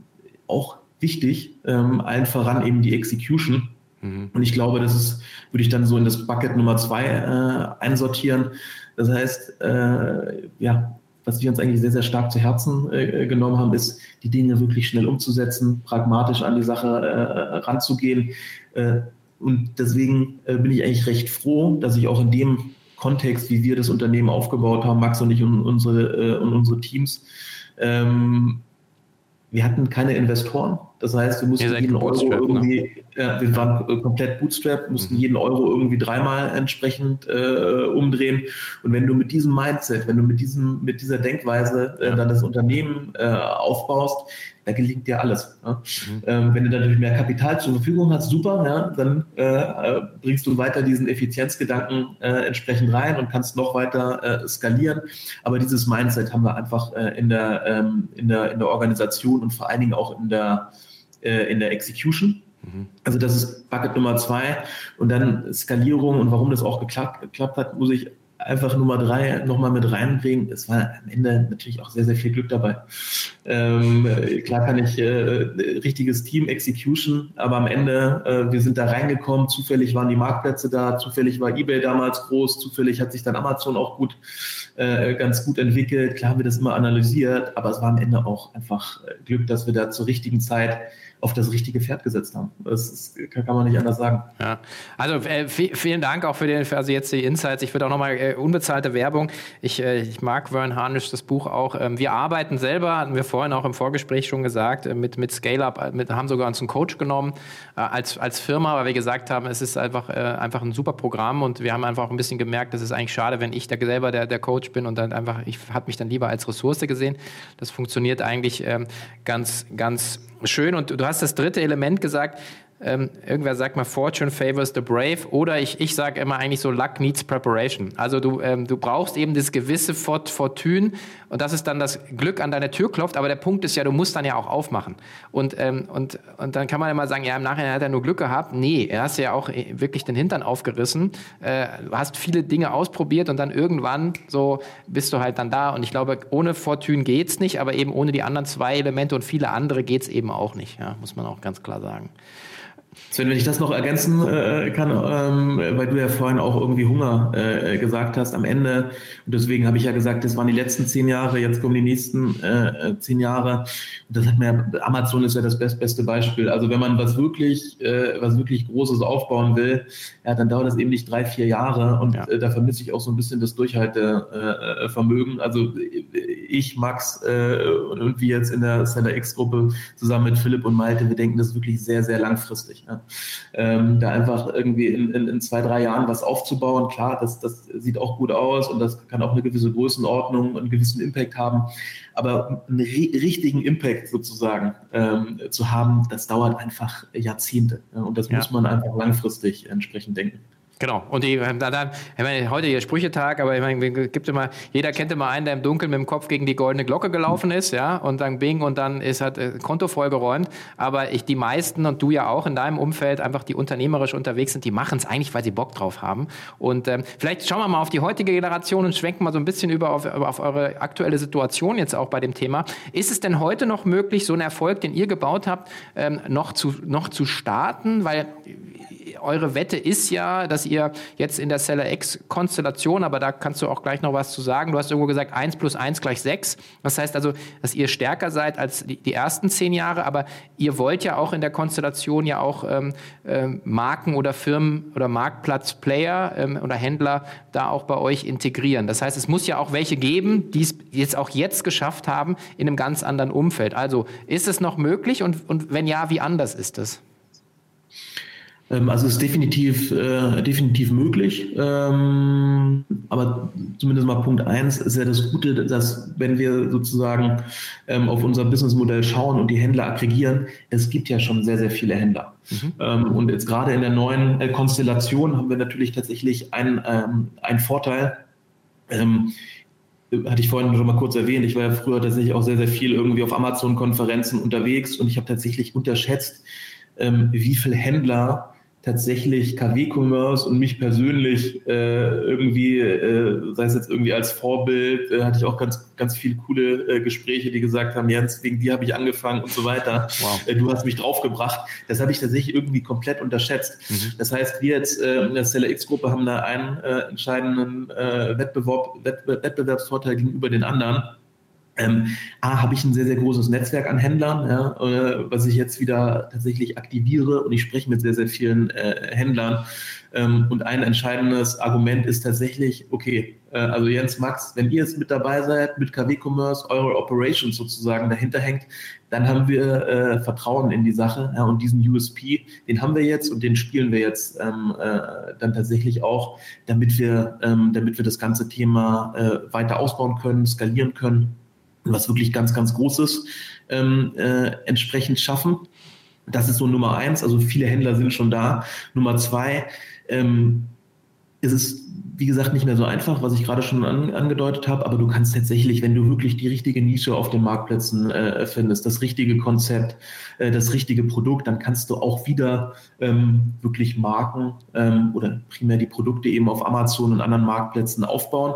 auch wichtig, ähm, allen voran eben die Execution. Mhm. Und ich glaube, das ist, würde ich dann so in das Bucket Nummer zwei äh, einsortieren. Das heißt, äh, ja, was wir uns eigentlich sehr, sehr stark zu Herzen äh, genommen haben, ist, die Dinge wirklich schnell umzusetzen, pragmatisch an die Sache äh, ranzugehen. Äh, und deswegen äh, bin ich eigentlich recht froh, dass ich auch in dem Kontext, wie wir das Unternehmen aufgebaut haben, Max und ich und unsere, und unsere Teams, ähm, wir hatten keine Investoren. Das heißt, wir mussten jeden Euro ne? irgendwie, äh, wir waren komplett bootstrapped, mussten mhm. jeden Euro irgendwie dreimal entsprechend äh, umdrehen. Und wenn du mit diesem Mindset, wenn du mit diesem, mit dieser Denkweise äh, ja. dann das Unternehmen äh, aufbaust, da gelingt dir alles. Ja? Mhm. Ähm, wenn du dann natürlich mehr Kapital zur Verfügung hast, super, ja, dann äh, bringst du weiter diesen Effizienzgedanken äh, entsprechend rein und kannst noch weiter äh, skalieren. Aber dieses Mindset haben wir einfach äh, in, der, ähm, in, der, in der Organisation und vor allen Dingen auch in der, äh, in der Execution. Mhm. Also das ist Bucket Nummer zwei. Und dann Skalierung und warum das auch geklappt, geklappt hat, muss ich einfach Nummer drei nochmal mit reinbringen. Es war am Ende natürlich auch sehr, sehr viel Glück dabei. Ähm, klar kann ich äh, richtiges Team Execution, aber am Ende, äh, wir sind da reingekommen, zufällig waren die Marktplätze da, zufällig war eBay damals groß, zufällig hat sich dann Amazon auch gut, äh, ganz gut entwickelt. Klar haben wir das immer analysiert, aber es war am Ende auch einfach äh, Glück, dass wir da zur richtigen Zeit auf das richtige Pferd gesetzt haben. Das ist, kann man nicht anders sagen. Ja. Also äh, vielen Dank auch für, den, für also jetzt die Insights. Ich würde auch nochmal äh, unbezahlte Werbung. Ich, äh, ich mag Vern Harnisch das Buch auch. Ähm, wir arbeiten selber, hatten wir vorhin auch im Vorgespräch schon gesagt, äh, mit, mit Scale-Up, äh, mit, haben sogar uns einen Coach genommen äh, als, als Firma, weil wir gesagt haben, es ist einfach, einfach ein super Programm und wir haben einfach auch ein bisschen gemerkt, das ist eigentlich schade, wenn ich da selber der, der Coach bin und dann einfach, ich habe mich dann lieber als Ressource gesehen. Das funktioniert eigentlich ähm, ganz, ganz schön. Und du hast das dritte Element gesagt, ähm, irgendwer sagt mal, Fortune favors the brave oder ich, ich sage immer eigentlich so, Luck needs preparation. Also du, ähm, du brauchst eben das gewisse Fort, Fortune und das ist dann das Glück an deine Tür klopft, aber der Punkt ist ja, du musst dann ja auch aufmachen. Und, ähm, und, und dann kann man immer sagen, ja, im Nachhinein hat er nur Glück gehabt. Nee, er hast ja auch äh, wirklich den Hintern aufgerissen, äh, hast viele Dinge ausprobiert und dann irgendwann so bist du halt dann da und ich glaube, ohne Fortune geht's nicht, aber eben ohne die anderen zwei Elemente und viele andere geht's eben auch nicht, ja, muss man auch ganz klar sagen. Sven, wenn ich das noch ergänzen äh, kann, ähm, weil du ja vorhin auch irgendwie Hunger äh, gesagt hast am Ende. Und deswegen habe ich ja gesagt, das waren die letzten zehn Jahre, jetzt kommen die nächsten äh, zehn Jahre. Und das hat mir, Amazon ist ja das best, beste Beispiel. Also wenn man was wirklich, äh, was wirklich Großes aufbauen will, ja, dann dauert das eben nicht drei, vier Jahre. Und ja. äh, da vermisse ich auch so ein bisschen das Durchhaltevermögen. also ich, Max äh, und irgendwie jetzt in der Seller X-Gruppe zusammen mit Philipp und Malte, wir denken das wirklich sehr, sehr langfristig. Ja. Ähm, da einfach irgendwie in, in, in, zwei, drei Jahren was aufzubauen, klar, das, das sieht auch gut aus und das kann auch eine gewisse Größenordnung und einen gewissen Impact haben. Aber einen richtigen Impact sozusagen ähm, zu haben, das dauert einfach Jahrzehnte. Ja, und das ja. muss man einfach langfristig entsprechend denken. Genau. Und die, ähm, da, da, ich meine, heute hier Sprüchetag, aber ich meine, gibt immer, jeder kennt immer einen, der im Dunkeln mit dem Kopf gegen die goldene Glocke gelaufen ist, ja, und dann Bing und dann ist hat äh, Konto vollgeräumt. Aber ich, die meisten und du ja auch in deinem Umfeld einfach die unternehmerisch unterwegs sind, die machen es eigentlich, weil sie Bock drauf haben. Und ähm, vielleicht schauen wir mal auf die heutige Generation und schwenken mal so ein bisschen über auf, auf eure aktuelle Situation jetzt auch bei dem Thema. Ist es denn heute noch möglich, so einen Erfolg, den ihr gebaut habt, ähm, noch zu noch zu starten? Weil eure Wette ist ja, dass ihr jetzt in der Seller X-Konstellation, aber da kannst du auch gleich noch was zu sagen, du hast irgendwo gesagt, 1 plus 1 gleich 6. Das heißt also, dass ihr stärker seid als die, die ersten zehn Jahre, aber ihr wollt ja auch in der Konstellation ja auch ähm, ähm, Marken oder Firmen oder Marktplatzplayer ähm, oder Händler da auch bei euch integrieren. Das heißt, es muss ja auch welche geben, die es jetzt auch jetzt geschafft haben in einem ganz anderen Umfeld. Also ist es noch möglich und, und wenn ja, wie anders ist es? Ähm, also es ist definitiv, äh, definitiv möglich. Ähm, aber zumindest mal Punkt eins ist ja das Gute, dass wenn wir sozusagen ähm, auf unser Businessmodell schauen und die Händler aggregieren, es gibt ja schon sehr, sehr viele Händler. Mhm. Ähm, und jetzt gerade in der neuen äh, Konstellation haben wir natürlich tatsächlich einen, ähm, einen Vorteil. Ähm, hatte ich vorhin schon mal kurz erwähnt, ich war ja früher tatsächlich auch sehr, sehr viel irgendwie auf Amazon-Konferenzen unterwegs und ich habe tatsächlich unterschätzt, wie viele Händler tatsächlich KW-Commerce und mich persönlich äh, irgendwie, äh, sei es jetzt irgendwie als Vorbild, äh, hatte ich auch ganz, ganz viele coole äh, Gespräche, die gesagt haben, Jens, wegen dir habe ich angefangen und so weiter. Wow. Äh, du hast mich draufgebracht. Das habe ich tatsächlich irgendwie komplett unterschätzt. Mhm. Das heißt, wir jetzt äh, in der Seller X-Gruppe haben da einen äh, entscheidenden Wettbewerb, Wettbewerbsvorteil gegenüber den anderen. Ähm, A, habe ich ein sehr, sehr großes Netzwerk an Händlern, ja, äh, was ich jetzt wieder tatsächlich aktiviere und ich spreche mit sehr, sehr vielen äh, Händlern. Ähm, und ein entscheidendes Argument ist tatsächlich, okay, äh, also Jens, Max, wenn ihr jetzt mit dabei seid, mit KW Commerce, eure Operations sozusagen dahinter hängt, dann haben wir äh, Vertrauen in die Sache ja, und diesen USP, den haben wir jetzt und den spielen wir jetzt ähm, äh, dann tatsächlich auch, damit wir, ähm, damit wir das ganze Thema weiter ausbauen können, skalieren können was wirklich ganz, ganz Großes ähm, äh, entsprechend schaffen. Das ist so Nummer eins. Also viele Händler sind schon da. Nummer zwei, ähm, ist es, wie gesagt, nicht mehr so einfach, was ich gerade schon an, angedeutet habe, aber du kannst tatsächlich, wenn du wirklich die richtige Nische auf den Marktplätzen äh, findest, das richtige Konzept, äh, das richtige Produkt, dann kannst du auch wieder ähm, wirklich Marken ähm, oder primär die Produkte eben auf Amazon und anderen Marktplätzen aufbauen.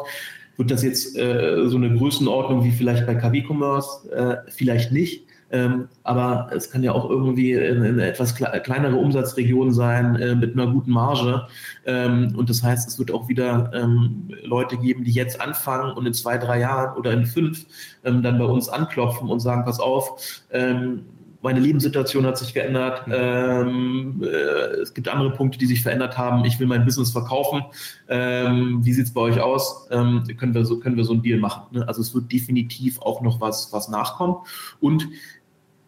Wird das jetzt äh, so eine Größenordnung wie vielleicht bei KW Commerce? Äh, vielleicht nicht. Ähm, aber es kann ja auch irgendwie eine, etwas kleinere Umsatzregion sein äh, mit einer guten Marge. Ähm, und das heißt, es wird auch wieder ähm, Leute geben, die jetzt anfangen und in zwei, drei Jahren oder in fünf ähm, dann bei uns anklopfen und sagen, pass auf, ähm, meine Lebenssituation hat sich geändert, mhm. ähm, äh, es gibt andere Punkte, die sich verändert haben, ich will mein Business verkaufen. Ähm, wie sieht es bei euch aus? Ähm, können, wir so, können wir so einen Deal machen? Ne? Also es wird definitiv auch noch was, was nachkommen. Und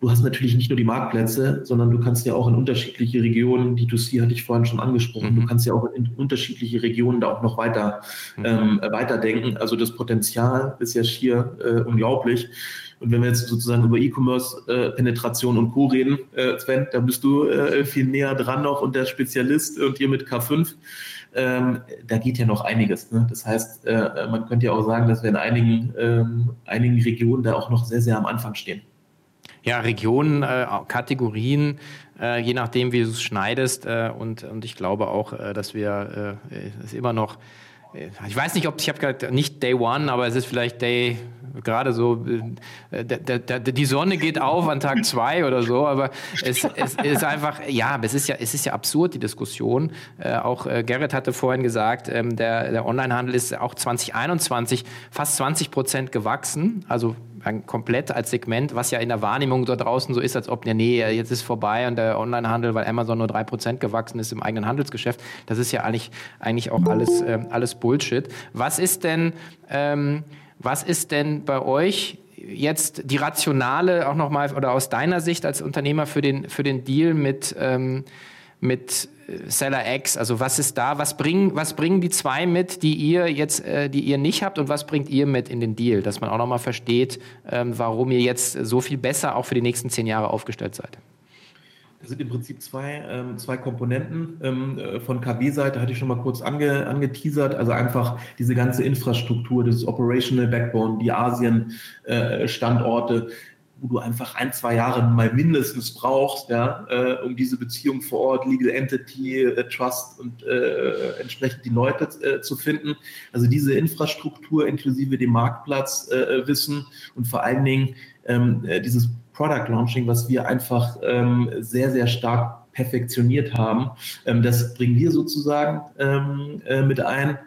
du hast natürlich nicht nur die Marktplätze, sondern du kannst ja auch in unterschiedliche Regionen, die D2C hatte ich vorhin schon angesprochen, mhm. du kannst ja auch in unterschiedliche Regionen da auch noch weiter, mhm. ähm, weiterdenken. Also das Potenzial ist ja schier äh, unglaublich. Und wenn wir jetzt sozusagen über E-Commerce-Penetration und Co. reden, Sven, da bist du viel näher dran noch und der Spezialist und hier mit K5 ähm, da geht ja noch einiges. Ne? Das heißt, äh, man könnte ja auch sagen, dass wir in einigen, ähm, einigen Regionen da auch noch sehr, sehr am Anfang stehen. Ja, Regionen, äh, Kategorien, äh, je nachdem, wie du es schneidest. Äh, und, und ich glaube auch, äh, dass wir es immer noch ich weiß nicht, ob ich habe gerade nicht Day One, aber es ist vielleicht Day gerade so. Äh, die Sonne geht auf an Tag zwei oder so, aber es, es ist einfach ja, es ist ja es ist ja absurd die Diskussion. Äh, auch äh, Gerrit hatte vorhin gesagt, ähm, der, der Onlinehandel ist auch 2021 fast 20 Prozent gewachsen, also komplett als Segment, was ja in der Wahrnehmung da draußen so ist, als ob, nee, nee jetzt ist vorbei und der Onlinehandel, weil Amazon nur 3% gewachsen ist im eigenen Handelsgeschäft. Das ist ja eigentlich, eigentlich auch alles, äh, alles Bullshit. Was ist denn, ähm, was ist denn bei euch jetzt die rationale, auch nochmal, oder aus deiner Sicht als Unternehmer für den, für den Deal mit, ähm, mit Seller X? Also was ist da? Was bringen, was bringen die zwei mit, die ihr jetzt, äh, die ihr nicht habt und was bringt ihr mit in den Deal? Dass man auch nochmal versteht, ähm, warum ihr jetzt so viel besser auch für die nächsten zehn Jahre aufgestellt seid. Das sind im Prinzip zwei, ähm, zwei Komponenten. Ähm, äh, von KW-Seite hatte ich schon mal kurz ange, angeteasert. Also einfach diese ganze Infrastruktur, das Operational Backbone, die Asien-Standorte, äh, wo du einfach ein, zwei Jahre mal mindestens brauchst, ja, äh, um diese Beziehung vor Ort, Legal Entity, äh, Trust und äh, entsprechend die Leute äh, zu finden. Also diese Infrastruktur inklusive dem Marktplatzwissen äh, und vor allen Dingen ähm, äh, dieses Product Launching, was wir einfach ähm, sehr, sehr stark perfektioniert haben. Ähm, das bringen wir sozusagen ähm, mit ein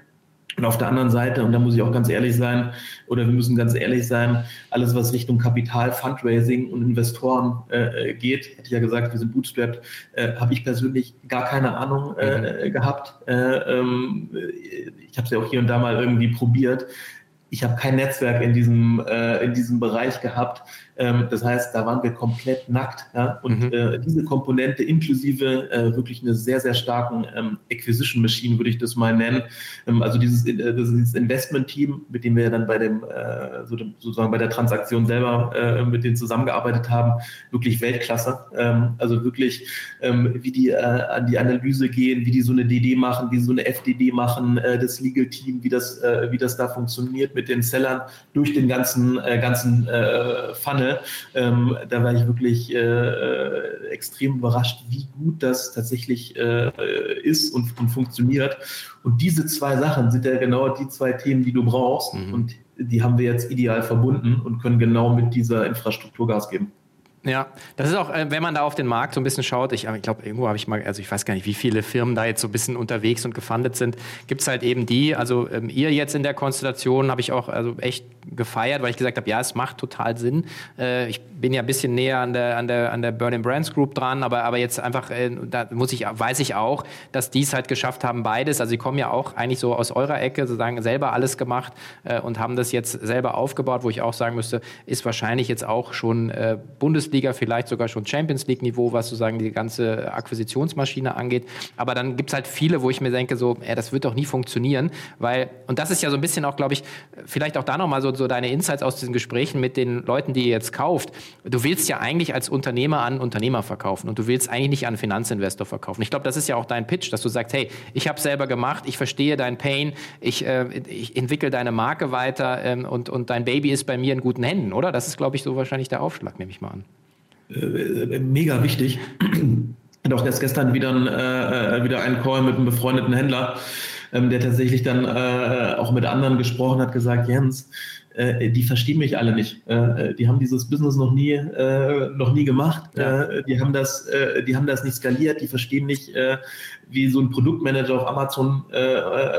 und auf der anderen Seite, und da muss ich auch ganz ehrlich sein, oder wir müssen ganz ehrlich sein, alles, was Richtung Kapital, Fundraising und Investoren äh, geht, hätte ich ja gesagt, wir sind bootstrapped, äh, habe ich persönlich gar keine Ahnung äh, mhm. gehabt. Äh, ähm, ich habe es ja auch hier und da mal irgendwie probiert. Ich habe kein Netzwerk in diesem, äh, in diesem Bereich gehabt. Ähm, das heißt, da waren wir komplett nackt. Ja? Und mhm. äh, diese Komponente inklusive äh, wirklich eine sehr, sehr starken ähm, Acquisition Machine, würde ich das mal nennen. Ähm, also dieses, äh, dieses Investment-Team, mit dem wir dann bei dem, äh, so dem, sozusagen bei der Transaktion selber äh, mit denen zusammengearbeitet haben, wirklich Weltklasse. Ähm, also wirklich, ähm, wie die äh, an die Analyse gehen, wie die so eine DD machen, wie so eine FDD machen, das Legal-Team, wie das, wie das da funktioniert mit den Sellern durch den ganzen, ganzen Funnel ähm, da war ich wirklich äh, äh, extrem überrascht, wie gut das tatsächlich äh, ist und, und, funktioniert. Und diese zwei Sachen sind ja genau die zwei Themen, die du brauchst. Mhm. Und die haben wir jetzt ideal verbunden und können genau mit dieser Infrastruktur Gas geben. Ja, das ist auch, äh, wenn man da auf den Markt so ein bisschen schaut, ich, ich glaube, irgendwo habe ich mal, also ich weiß gar nicht, wie viele Firmen da jetzt so ein bisschen unterwegs und gefundet sind, gibt es halt eben die, also ähm, ihr jetzt in der Konstellation habe ich auch also echt gefeiert, weil ich gesagt habe, ja, es macht total Sinn. Äh, ich bin ja ein bisschen näher an der, an der, an der Burning Brands Group dran, aber, aber jetzt einfach, äh, da muss ich, weiß ich auch, dass die es halt geschafft haben, beides. Also sie kommen ja auch eigentlich so aus eurer Ecke, sozusagen selber alles gemacht äh, und haben das jetzt selber aufgebaut, wo ich auch sagen müsste, ist wahrscheinlich jetzt auch schon äh, Bundesliga, vielleicht sogar schon Champions League Niveau, was sozusagen die ganze Akquisitionsmaschine angeht. Aber dann gibt es halt viele, wo ich mir denke, so, ja, das wird doch nie funktionieren, weil, und das ist ja so ein bisschen auch, glaube ich, vielleicht auch da nochmal so, so deine Insights aus diesen Gesprächen mit den Leuten, die ihr jetzt kauft du willst ja eigentlich als Unternehmer an Unternehmer verkaufen und du willst eigentlich nicht an Finanzinvestor verkaufen. Ich glaube, das ist ja auch dein Pitch, dass du sagst, hey, ich habe selber gemacht, ich verstehe dein Pain, ich, äh, ich entwickle deine Marke weiter ähm, und, und dein Baby ist bei mir in guten Händen, oder? Das ist, glaube ich, so wahrscheinlich der Aufschlag, nehme ich mal an. Äh, mega wichtig. Und auch erst gestern wieder, ein, äh, wieder einen Call mit einem befreundeten Händler, ähm, der tatsächlich dann äh, auch mit anderen gesprochen hat, gesagt, Jens, äh, die verstehen mich alle nicht. Äh, die haben dieses Business noch nie, äh, noch nie gemacht. Ja. Äh, die haben das, äh, die haben das nicht skaliert. Die verstehen nicht, äh, wie so ein Produktmanager auf Amazon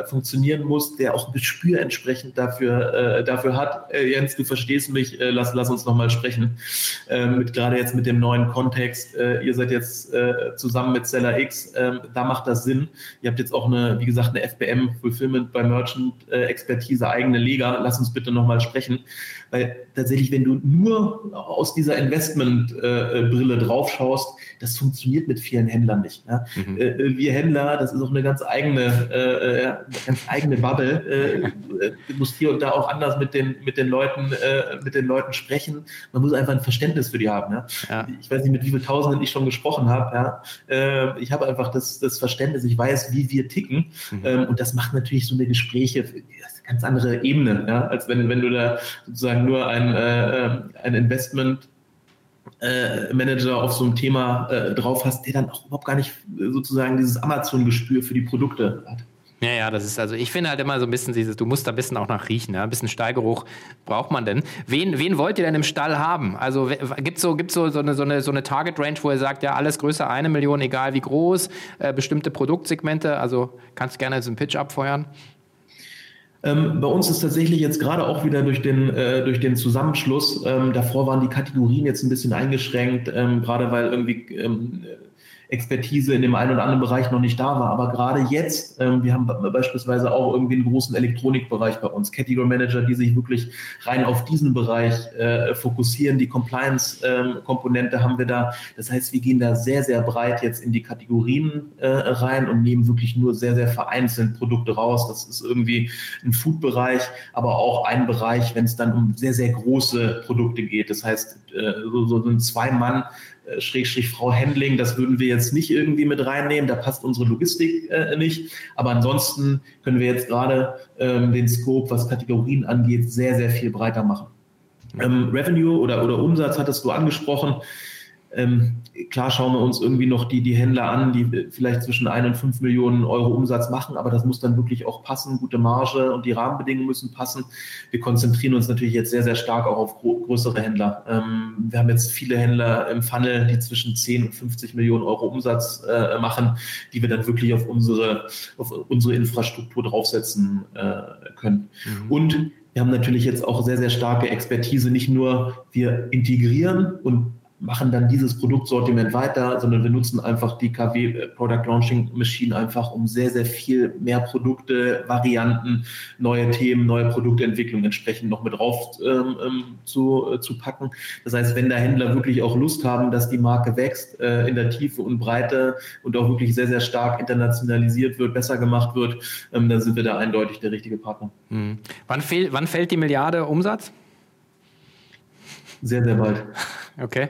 funktionieren muss, der auch ein Gespür entsprechend dafür, dafür hat. Jens, du verstehst mich. lass, lass uns noch mal sprechen. mit gerade jetzt mit dem neuen Kontext. ihr seid jetzt zusammen mit Seller X. Ähm, da macht das Sinn. Ihr habt jetzt auch eine, wie gesagt, eine FBM Fulfillment bei Merchant Expertise eigene Liga. Lass uns bitte noch mal sprechen sprechen. Weil tatsächlich, wenn du nur aus dieser Investmentbrille äh, drauf schaust, das funktioniert mit vielen Händlern nicht. Ja? Mhm. Äh, äh wir Händler, das ist auch eine ganz eigene, äh, äh ganz eigene Bubble. Äh, du musst hier und da auch anders mit den, mit den Leuten, mit den Leuten sprechen. Man muss einfach ein Verständnis für die haben. Ja? ja. Ich weiß nicht, mit wie vielen Tausenden ich schon gesprochen habe. Ja? ich habe einfach das, das Verständnis, ich weiß, wie wir ticken. Mhm. Ähm, und das macht natürlich so eine Gespräche ganz andere Ebene, ja? als wenn, wenn du da sozusagen nur ein, äh, ein Investment äh, Manager auf so einem Thema äh, drauf hast, der dann auch überhaupt gar nicht sozusagen dieses Amazon-Gespür für die Produkte hat. Ja, ja, das ist also, ich finde halt immer so ein bisschen dieses, du musst da ein bisschen auch nach riechen, ja? ein bisschen Stallgeruch braucht man denn. Wen, wen wollt ihr denn im Stall haben? Also gibt es so, gibt's so, so, eine, so, eine, so eine Target-Range, wo ihr sagt, ja, alles größer eine Million, egal wie groß, äh, bestimmte Produktsegmente, also kannst du gerne jetzt einen Pitch abfeuern? Ähm, bei uns ist tatsächlich jetzt gerade auch wieder durch den, äh, durch den Zusammenschluss, ähm, davor waren die Kategorien jetzt ein bisschen eingeschränkt, ähm, gerade weil irgendwie ähm, Expertise in dem einen oder anderen Bereich noch nicht da war. Aber gerade jetzt, ähm, wir haben beispielsweise auch irgendwie einen großen Elektronikbereich bei uns, Category Manager, die sich wirklich rein auf diesen Bereich äh, fokussieren. Die Compliance-Komponente ähm, haben wir da. Das heißt, wir gehen da sehr, sehr breit jetzt in die Kategorien äh, rein und nehmen wirklich nur sehr, sehr vereinzelt Produkte raus. Das ist irgendwie ein Food-Bereich, aber auch ein Bereich, wenn es dann um sehr, sehr große Produkte geht. Das heißt, äh, so, so ein Zwei-Mann- Schrägstrich Frau Handling, das würden wir jetzt nicht irgendwie mit reinnehmen, da passt unsere Logistik äh, nicht. Aber ansonsten können wir jetzt gerade ähm, den Scope, was Kategorien angeht, sehr, sehr viel breiter machen. Ähm, Revenue oder, oder Umsatz hattest du angesprochen. Ähm, klar schauen wir uns irgendwie noch die, die Händler an, die vielleicht zwischen 1 und 5 Millionen Euro Umsatz machen, aber das muss dann wirklich auch passen, gute Marge und die Rahmenbedingungen müssen passen. Wir konzentrieren uns natürlich jetzt sehr, sehr stark auch auf größere Händler. Ähm, wir haben jetzt viele Händler im Funnel, die zwischen 10 und 50 Millionen Euro Umsatz äh, machen, die wir dann wirklich auf unsere, auf unsere Infrastruktur draufsetzen äh, können. Mhm. Und wir haben natürlich jetzt auch sehr, sehr starke Expertise, nicht nur wir integrieren und machen dann dieses Produktsortiment weiter, sondern wir nutzen einfach die KW äh, Product Launching Machine einfach, um sehr, sehr viel mehr Produkte, Varianten, neue Themen, neue Produktentwicklung entsprechend noch mit drauf ähm, ähm, zu, äh, zu packen. Das heißt, wenn da Händler wirklich auch Lust haben, dass die Marke wächst äh, in der Tiefe und Breite und auch wirklich sehr, sehr stark internationalisiert wird, besser gemacht wird, ähm, dann sind wir da eindeutig der richtige Partner. Mhm. Wann, fehl, wann fällt die Milliarde Umsatz? Sehr, sehr bald. Okay.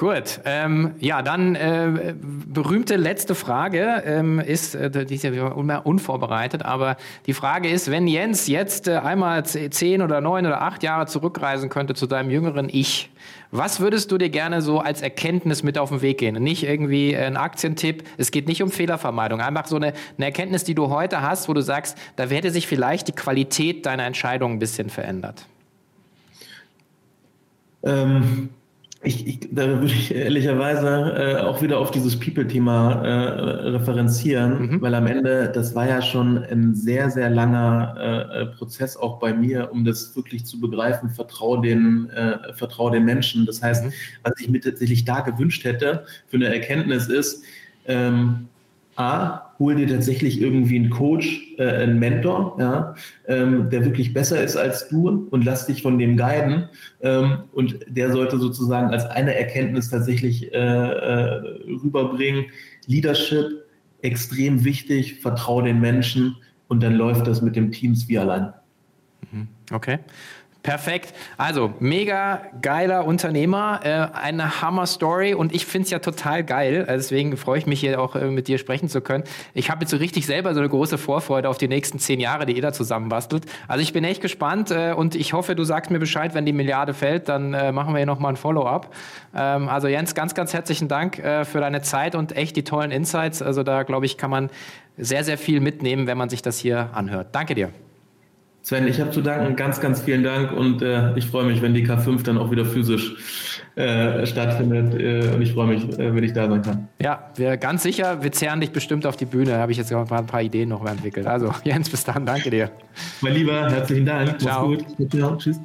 Gut, ähm, ja, dann äh, berühmte letzte Frage ähm, ist, äh, die ist ja immer unvorbereitet, aber die Frage ist, wenn Jens jetzt äh, einmal zehn oder neun oder acht Jahre zurückreisen könnte zu deinem jüngeren Ich, was würdest du dir gerne so als Erkenntnis mit auf den Weg gehen? Nicht irgendwie ein Aktientipp, es geht nicht um Fehlervermeidung, einfach so eine, eine Erkenntnis, die du heute hast, wo du sagst, da hätte sich vielleicht die Qualität deiner Entscheidung ein bisschen verändert. Ähm ich, ich, da würde ich ehrlicherweise äh, auch wieder auf dieses People-Thema äh, referenzieren, mhm. weil am Ende, das war ja schon ein sehr, sehr langer äh, Prozess auch bei mir, um das wirklich zu begreifen, vertraue den, äh, vertraue den Menschen. Das heißt, mhm. was ich mir tatsächlich da gewünscht hätte für eine Erkenntnis ist, ähm, A, hol dir tatsächlich irgendwie einen Coach, äh, einen Mentor, ja, ähm, der wirklich besser ist als du und lass dich von dem guiden. Ähm, und der sollte sozusagen als eine Erkenntnis tatsächlich äh, äh, rüberbringen. Leadership, extrem wichtig, vertraue den Menschen und dann läuft das mit dem Teams wie allein. Mhm. Okay. Perfekt. Also, mega geiler Unternehmer, äh, eine Hammer-Story und ich finde es ja total geil. Also deswegen freue ich mich hier auch äh, mit dir sprechen zu können. Ich habe jetzt so richtig selber so eine große Vorfreude auf die nächsten zehn Jahre, die ihr da zusammenbastelt. Also ich bin echt gespannt äh, und ich hoffe, du sagst mir Bescheid, wenn die Milliarde fällt, dann äh, machen wir hier nochmal ein Follow-up. Ähm, also Jens, ganz, ganz herzlichen Dank äh, für deine Zeit und echt die tollen Insights. Also da, glaube ich, kann man sehr, sehr viel mitnehmen, wenn man sich das hier anhört. Danke dir. Sven, ich habe zu danken. Ganz, ganz vielen Dank und äh, ich freue mich, wenn die K5 dann auch wieder physisch äh, stattfindet. Äh, und ich freue mich, äh, wenn ich da sein kann. Ja, wir ganz sicher, wir zehren dich bestimmt auf die Bühne. Da habe ich jetzt ein paar, ein paar, Ideen noch entwickelt. Also, Jens, bis dann. Danke dir. Mein Lieber, herzlichen Dank. Ciao. Mach's gut. Ciao. Tschüss.